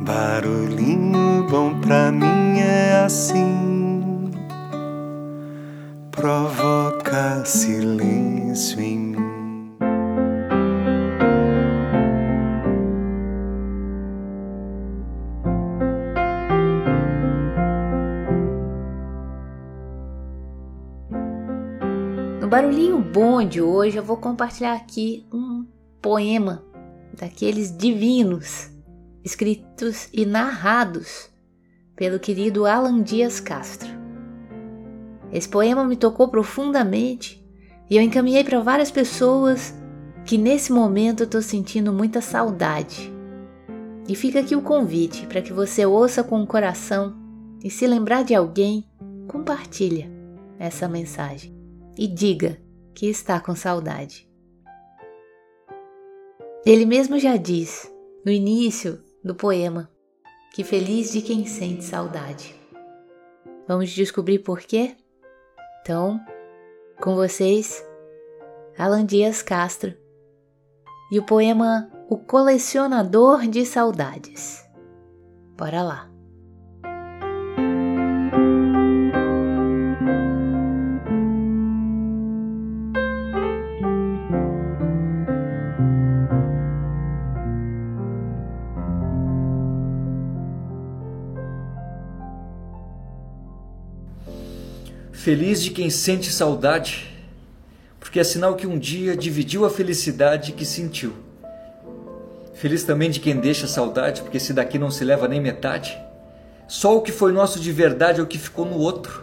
Barulhinho bom pra mim é assim, provoca silêncio em mim. No barulhinho bom de hoje eu vou compartilhar aqui um poema daqueles divinos, escritos e narrados pelo querido Alan Dias Castro. Esse poema me tocou profundamente e eu encaminhei para várias pessoas que nesse momento eu estou sentindo muita saudade. E fica aqui o convite para que você ouça com o coração e se lembrar de alguém, compartilha essa mensagem e diga que está com saudade. Ele mesmo já diz, no início do poema, que feliz de quem sente saudade. Vamos descobrir por quê? Então, com vocês, Alan Dias Castro e o poema O Colecionador de Saudades. Bora lá! Feliz de quem sente saudade, porque é sinal que um dia dividiu a felicidade que sentiu. Feliz também de quem deixa saudade, porque se daqui não se leva nem metade. Só o que foi nosso de verdade é o que ficou no outro,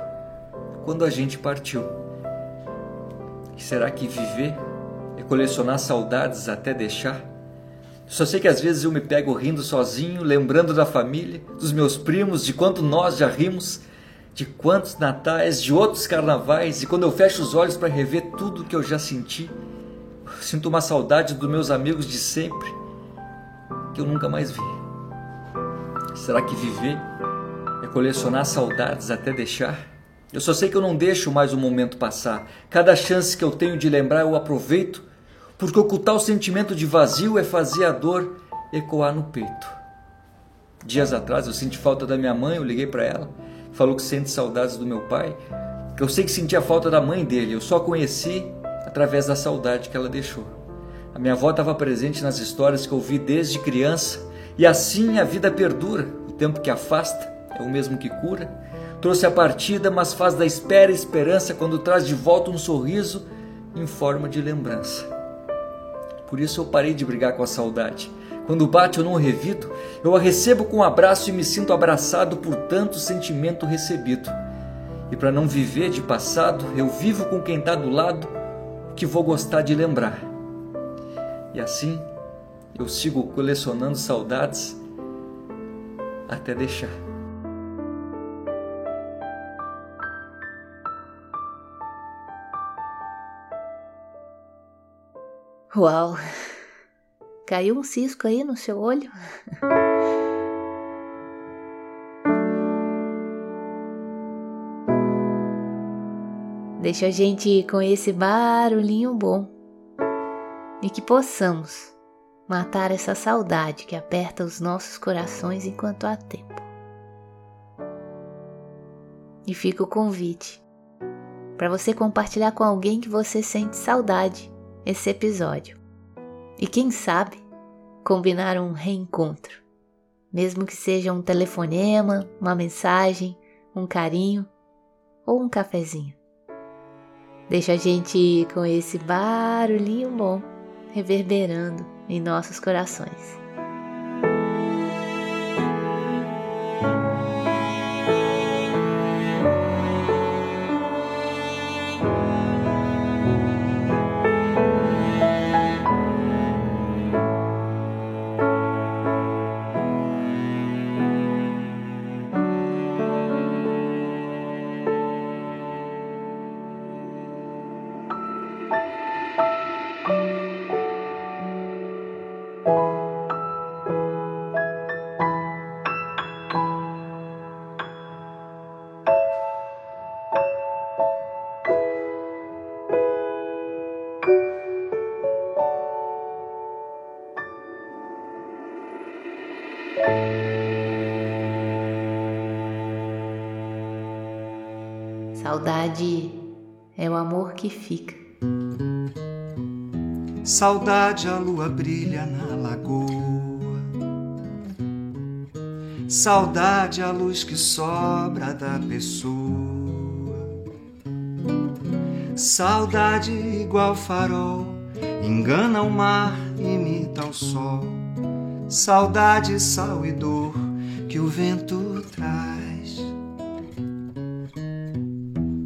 quando a gente partiu. E será que viver é colecionar saudades até deixar? Só sei que às vezes eu me pego rindo sozinho, lembrando da família, dos meus primos, de quanto nós já rimos de quantos natais, de outros carnavais, e quando eu fecho os olhos para rever tudo que eu já senti, sinto uma saudade dos meus amigos de sempre, que eu nunca mais vi. Será que viver é colecionar saudades até deixar? Eu só sei que eu não deixo mais o momento passar. Cada chance que eu tenho de lembrar eu aproveito, porque ocultar o sentimento de vazio é fazer a dor ecoar no peito. Dias atrás eu senti falta da minha mãe, eu liguei para ela falou que sente saudades do meu pai. Eu sei que sentia falta da mãe dele, eu só conheci através da saudade que ela deixou. A minha avó estava presente nas histórias que eu vi desde criança, e assim a vida perdura. O tempo que afasta é o mesmo que cura. Trouxe a partida, mas faz da espera esperança quando traz de volta um sorriso em forma de lembrança. Por isso eu parei de brigar com a saudade. Quando bate eu não revido, eu a recebo com um abraço e me sinto abraçado por tanto sentimento recebido. E para não viver de passado, eu vivo com quem está do lado, que vou gostar de lembrar. E assim, eu sigo colecionando saudades até deixar. Uau! Caiu um cisco aí no seu olho? Deixa a gente com esse barulhinho bom e que possamos matar essa saudade que aperta os nossos corações enquanto há tempo. E fica o convite para você compartilhar com alguém que você sente saudade esse episódio. E quem sabe combinar um reencontro, mesmo que seja um telefonema, uma mensagem, um carinho ou um cafezinho. Deixa a gente com esse barulhinho bom reverberando em nossos corações. Saudade é o amor que fica. Saudade, a lua brilha na lagoa. Saudade, a luz que sobra da pessoa. Saudade, igual farol, engana o mar, imita o sol. Saudade, sal e dor que o vento traz.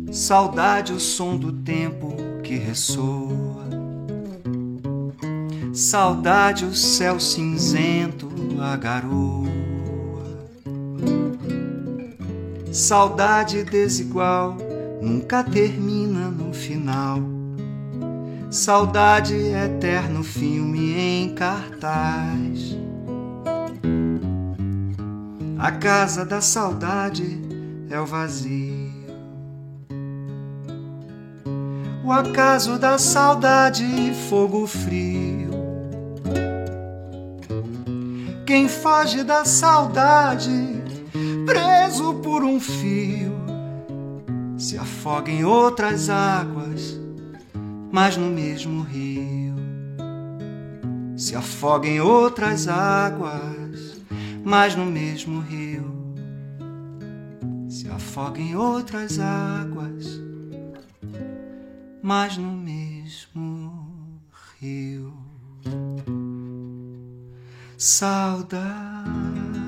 Saudade, o som do tempo que ressoa. Saudade, o céu cinzento, a garoa. Saudade desigual, nunca termina no final. Saudade, eterno filme em cartaz. A casa da saudade é o vazio. O acaso da saudade, fogo frio. Quem foge da saudade, preso por um fio, se afoga em outras águas, mas no mesmo rio. Se afoga em outras águas, mas no mesmo rio. Se afoga em outras águas, mas no mesmo rio saudade.